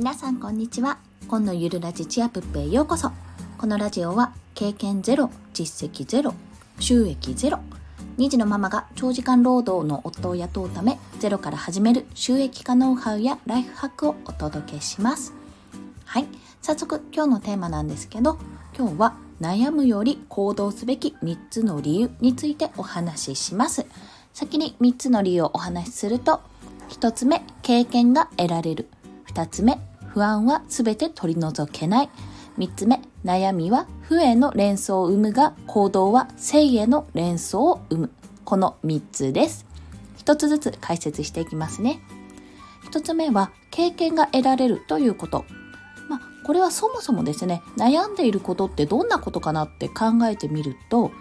皆さんこんにちは。今のゆるラジチアプッペへようこそ。このラジオは経験ゼロ実績ゼロ収益ゼロ。2児のママが長時間労働の夫を雇うためゼロから始める収益化ノウハウやライフハックをお届けします。はい。早速今日のテーマなんですけど今日は悩むより行動すべき3つの理由についてお話しします。先に3つの理由をお話しすると1つ目経験が得られる。2つ目不安は全て取り除けない。3つ目悩みは負への連想を生むが行動は正への連想を生む。この3つです。1つずつ解説していきますね。1つ目は経験が得られるということ。まあ、これはそもそもですね悩んでいることってどんなことかなって考えてみると、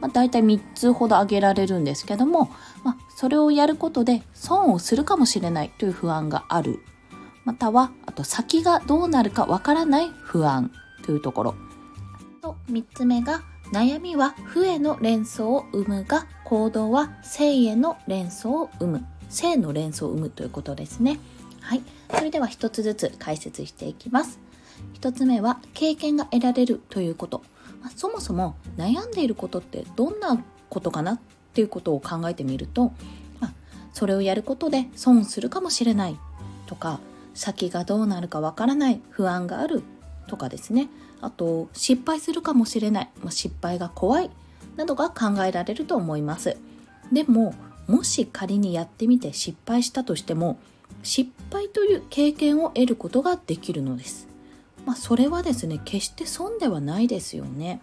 まあ、大体3つほど挙げられるんですけども、まあ、それをやることで損をするかもしれないという不安がある。またはあと先がどうなるかわからない不安というところ。と3つ目が悩みは負への連想を生むが行動は正への連想を生む。正の連想を生むということですね。はい。それでは一つずつ解説していきます。一つ目は経験が得られるということ、そもそも悩んでいることってどんなことかなっていうことを考えてみると、それをやることで損するかもしれないとか先がどうなるかわからない不安があるとかですね。あと失敗するかもしれない、まあ、失敗が怖い。などが考えられると思います。でももし仮にやってみて失敗したとしても失敗という経験を得ることができるのです。まあ、それはですね決して損ではないですよね。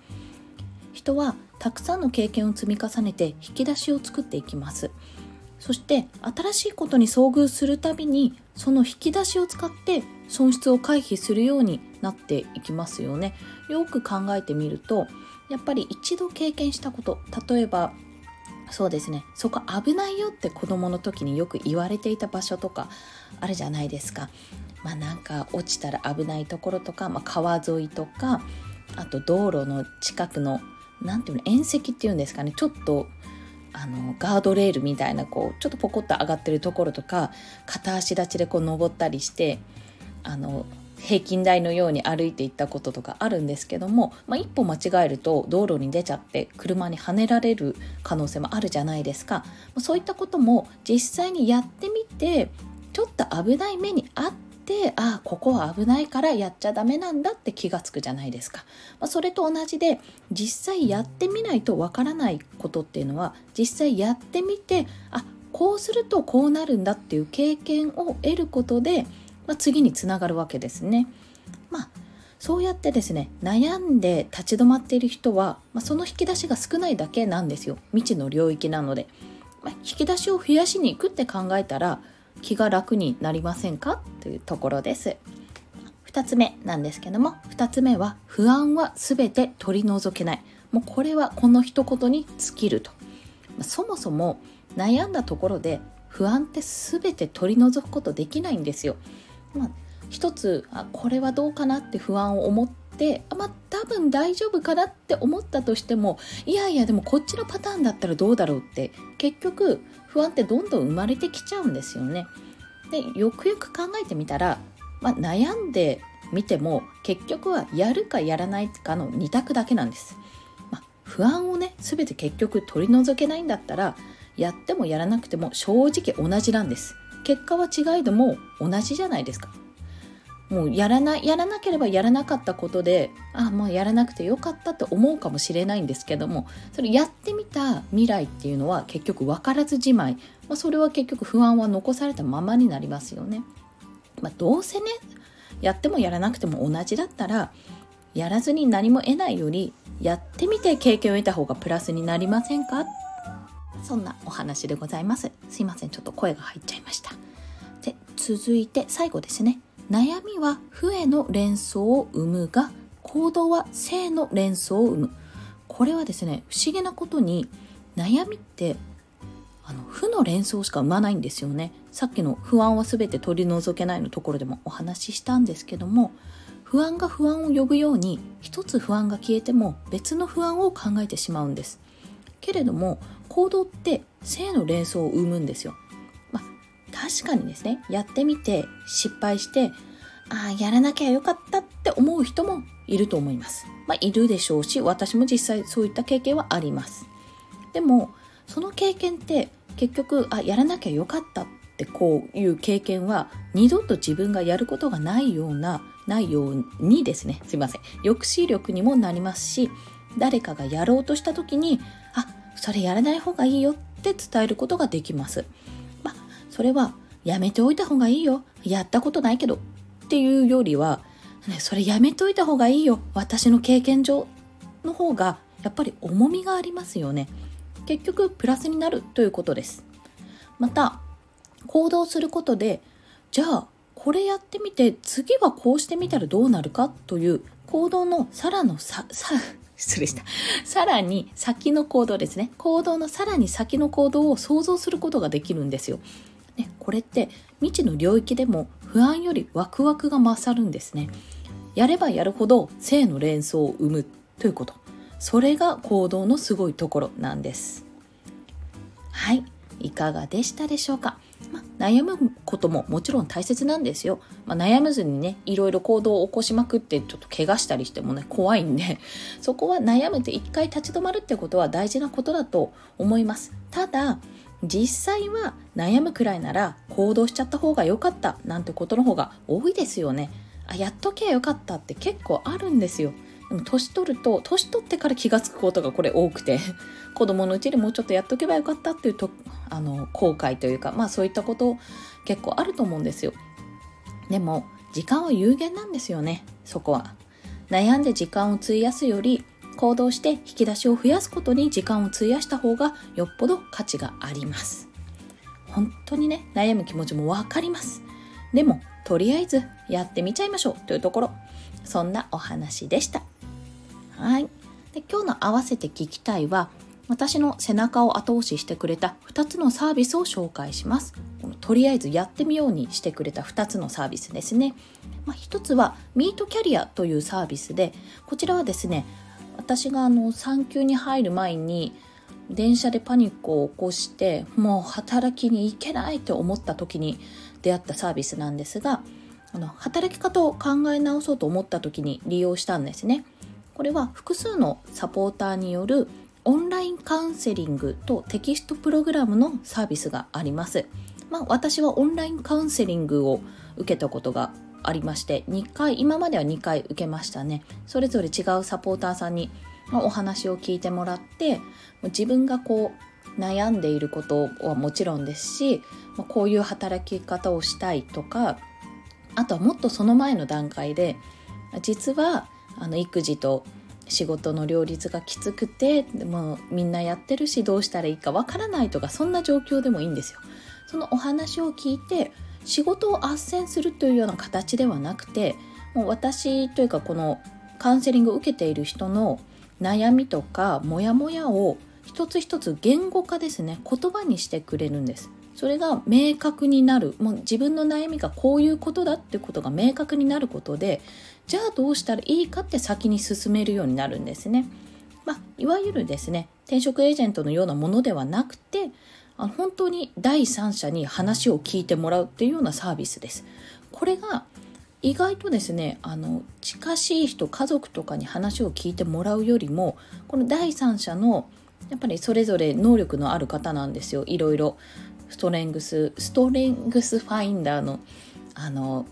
人はたくさんの経験を積み重ねて引き出しを作っていきます。そして新しいことに遭遇するたびにその引き出しを使って損失を回避するようになっていきますよね。よく考えてみるとやっぱり一度経験したこと例えばそうですねそこ危ないよって子供の時によく言われていた場所とかあるじゃないですか。まあなんか落ちたら危ないところとか、まあ、川沿いとかあと道路の近くの何ていうの縁石っていうんですかねちょっとあのガードレールみたいなこうちょっとポコッと上がってるところとか片足立ちでこう登ったりしてあの平均台のように歩いていったこととかあるんですけども、まあ、一歩間違えると道路に出ちゃって車にはねられる可能性もあるじゃないですか。そういったことも実際にやってみてちょっと危ない目にあっててあここは危ないからやっちゃダメなんだって気がつくじゃないですか、まあ、それと同じで実際やってみないとわからないことっていうのは実際やってみてあこうするとこうなるんだっていう経験を得ることで、まあ、次につながるわけですね。まあそうやってですね悩んで立ち止まっている人は、まあ、その引き出しが少ないだけなんですよ。未知の領域なので、まあ、引き出しを増やしに行くって考えたら気が楽になりませんか？というところです。2つ目なんですけども2つ目は不安は全て取り除けない。もうこれはこの一言に尽きると。そもそも悩んだところで不安って全て取り除くことできないんですよ、まあ、一つあこれはどうかなって不安を思ってあまあ多分大丈夫かなって思ったとしてもいやいやでもこっちのパターンだったらどうだろうって結局不安ってどんどん生まれてきちゃうんですよね。でよくよく考えてみたら、まあ、悩んでみても結局はやるかやらないかの2択だけなんです。まあ、不安をね全て結局取り除けないんだったらやってもやらなくても正直同じなんです。結果は違いども同じじゃないですか。もうやらなやらなければやらなかったことであまあやらなくてよかったと思うかもしれないんですけどもそれやってみた未来っていうのは結局分からずじまい、まあ、それは結局不安は残されたままになりますよね。まあ、どうせねやってもやらなくても同じだったらやらずに何も得ないよりやってみて経験を得た方がプラスになりませんか？そんなお話でございます。すいません、ちょっと声が入っちゃいました。で、続いて最後ですね。悩みは負への連想を生むが行動は正の連想を生む。これはですね不思議なことに悩みってあの負の連想しか生まないんですよね。さっきの不安は全て取り除けないのところでもお話ししたんですけども不安が不安を呼ぶように一つ不安が消えても別の不安を考えてしまうんです。けれども行動って正の連想を生むんですよ。確かにですねやってみて失敗してああ、やらなきゃよかったって思う人もいると思います。まあ、いるでしょうし、私も実際そういった経験はあります。でも、その経験って結局、あ、やらなきゃよかったってこういう経験は二度と自分がやることがないような、ないようにですね、すいません。抑止力にもなりますし、誰かがやろうとした時に、あ、それやらない方がいいよって伝えることができます。それはやめておいた方がいいよ。やったことないけどっていうよりは、ね、それやめといた方がいいよ。私の経験上の方がやっぱり重みがありますよね。結局プラスになるということです。また、行動することで、じゃあこれやってみて次はこうしてみたらどうなるか？という行動のさらのさ、さ、失礼した。さらに先の行動ですね。行動のさらに先の行動を想像することができるんですよ。ね、これって未知の領域でも不安よりワクワクが勝るんですね。やればやるほど性の連想を生むということ。それが行動のすごいところなんです。はい。いかがでしたでしょうか、ま悩むことももちろん大切なんですよ、ま、悩まずにねいろいろ行動を起こしまくってちょっと怪我したりしてもね怖いんで。そこは悩むって一回立ち止まるってことは大事なことだと思います。ただ実際は悩むくらいなら行動しちゃった方が良かったなんてことの方が多いですよね。あ、やっとけばよかったって結構あるんですよ。でも年取ると、年取ってから気がつくことがこれ多くて、子供のうちにもうちょっとやっとけばよかったっていうと、あの、後悔というか、まあそういったこと結構あると思うんですよ。でも、時間は有限なんですよね、そこは。悩んで時間を費やすより、行動して引き出しを増やすことに時間を費やした方がよっぽど価値があります。本当にね悩む気持ちもわかります。でもとりあえずやってみちゃいましょうというところ。そんなお話でした。はい。で今日の合わせて聞きたいは私の背中を後押ししてくれた2つのサービスを紹介します。このとりあえずやってみようにしてくれた2つのサービスですね、まあ、1つはミートキャリアというサービスでこちらはですね私があの産休に入る前に電車でパニックを起こしてもう働きに行けないと思った時に出会ったサービスなんですがあの働き方を考え直そうと思った時に利用したんですね。これは複数のサポーターによるオンラインカウンセリングとテキストプログラムのサービスがあります、まあ、私はオンラインカウンセリングを受けたことがありまして2回今までは2回受けましたねそれぞれ違うサポーターさんにお話を聞いてもらって自分がこう悩んでいることはもちろんですしこういう働き方をしたいとかあとはもっとその前の段階で実はあの育児と仕事の両立がきつくてでもみんなやってるしどうしたらいいかわからないとかそんな状況でもいいんですよ。そのお話を聞いて仕事を斡旋するというような形ではなくてもう私というかこのカウンセリングを受けている人の悩みとかモヤモヤを一つ一つ言語化ですね言葉にしてくれるんです。それが明確になる。もう自分の悩みがこういうことだってことが明確になることでじゃあどうしたらいいかって先に進めるようになるんですね、まあ、いわゆるですね転職エージェントのようなものではなくてあの本当に第三者に話を聞いてもらうっていうようなサービスです。これが意外とですねあの近しい人家族とかに話を聞いてもらうよりもこの第三者のやっぱりそれぞれ能力のある方なんですよ。いろいろ。ストレングスストレングスファインダーのあの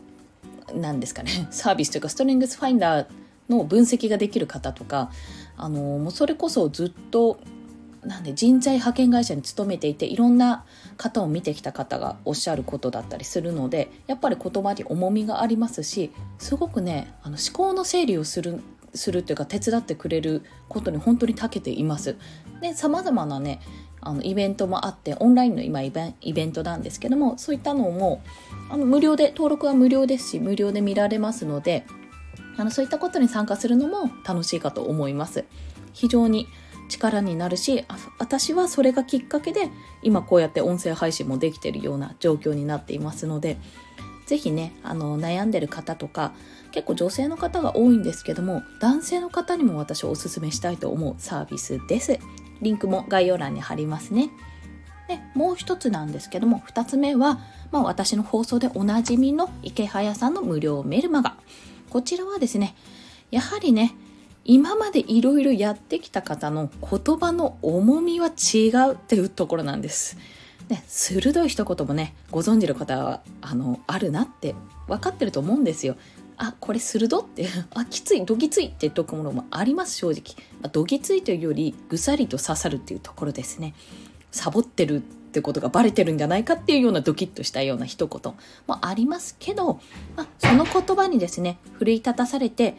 何ですかね。サービスというかストレングスファインダーの分析ができる方とかあのもうそれこそずっとなんで人材派遣会社に勤めていていろんな方を見てきた方がおっしゃることだったりするのでやっぱり言葉に重みがありますしすごくねあの思考の整理をするするというか手伝ってくれることに本当に長けています。で様々なねあのイベントもあってオンラインの今イベントなんですけどもそういったのもあの無料で登録は無料ですし無料で見られますのであのそういったことに参加するのも楽しいかと思います。非常に力になるし私はそれがきっかけで今こうやって音声配信もできているような状況になっていますので是非ねあの悩んでる方とか結構女性の方が多いんですけども男性の方にも私おすすめしたいと思うサービスです。リンクも概要欄に貼りますね。でもう一つなんですけども2つ目は、まあ、私の放送でおなじみの池早さんの無料メルマガ。こちらはですねやはりね今までいろいろやってきた方の言葉の重みは違うっていうところなんです。で鋭い一言もねご存知の方はあのあるなって分かってると思うんですよ。あこれ鋭ってあきついどぎついってとくものもあります正直、まあ、どぎついというよりぐさりと刺さるっていうところですねサボってるってことがバレてるんじゃないかっていうようなドキッとしたような一言もありますけど、まあ、その言葉にですね奮い立たされて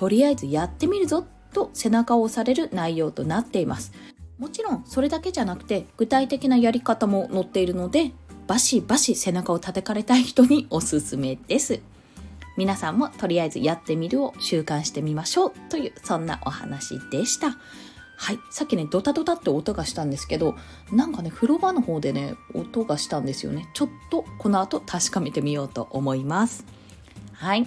とりあえずやってみるぞと背中を押される内容となっていますもちろんそれだけじゃなくて具体的なやり方も載っているのでバシバシ背中を叩かれたい人におすすめです皆さんもとりあえずやってみるを習慣してみましょうというそんなお話でしたはい。さっきね、ドタドタって音がしたんですけど、なんかね、風呂場の方でね、音がしたんですよね。ちょっとこの後確かめてみようと思います。はい。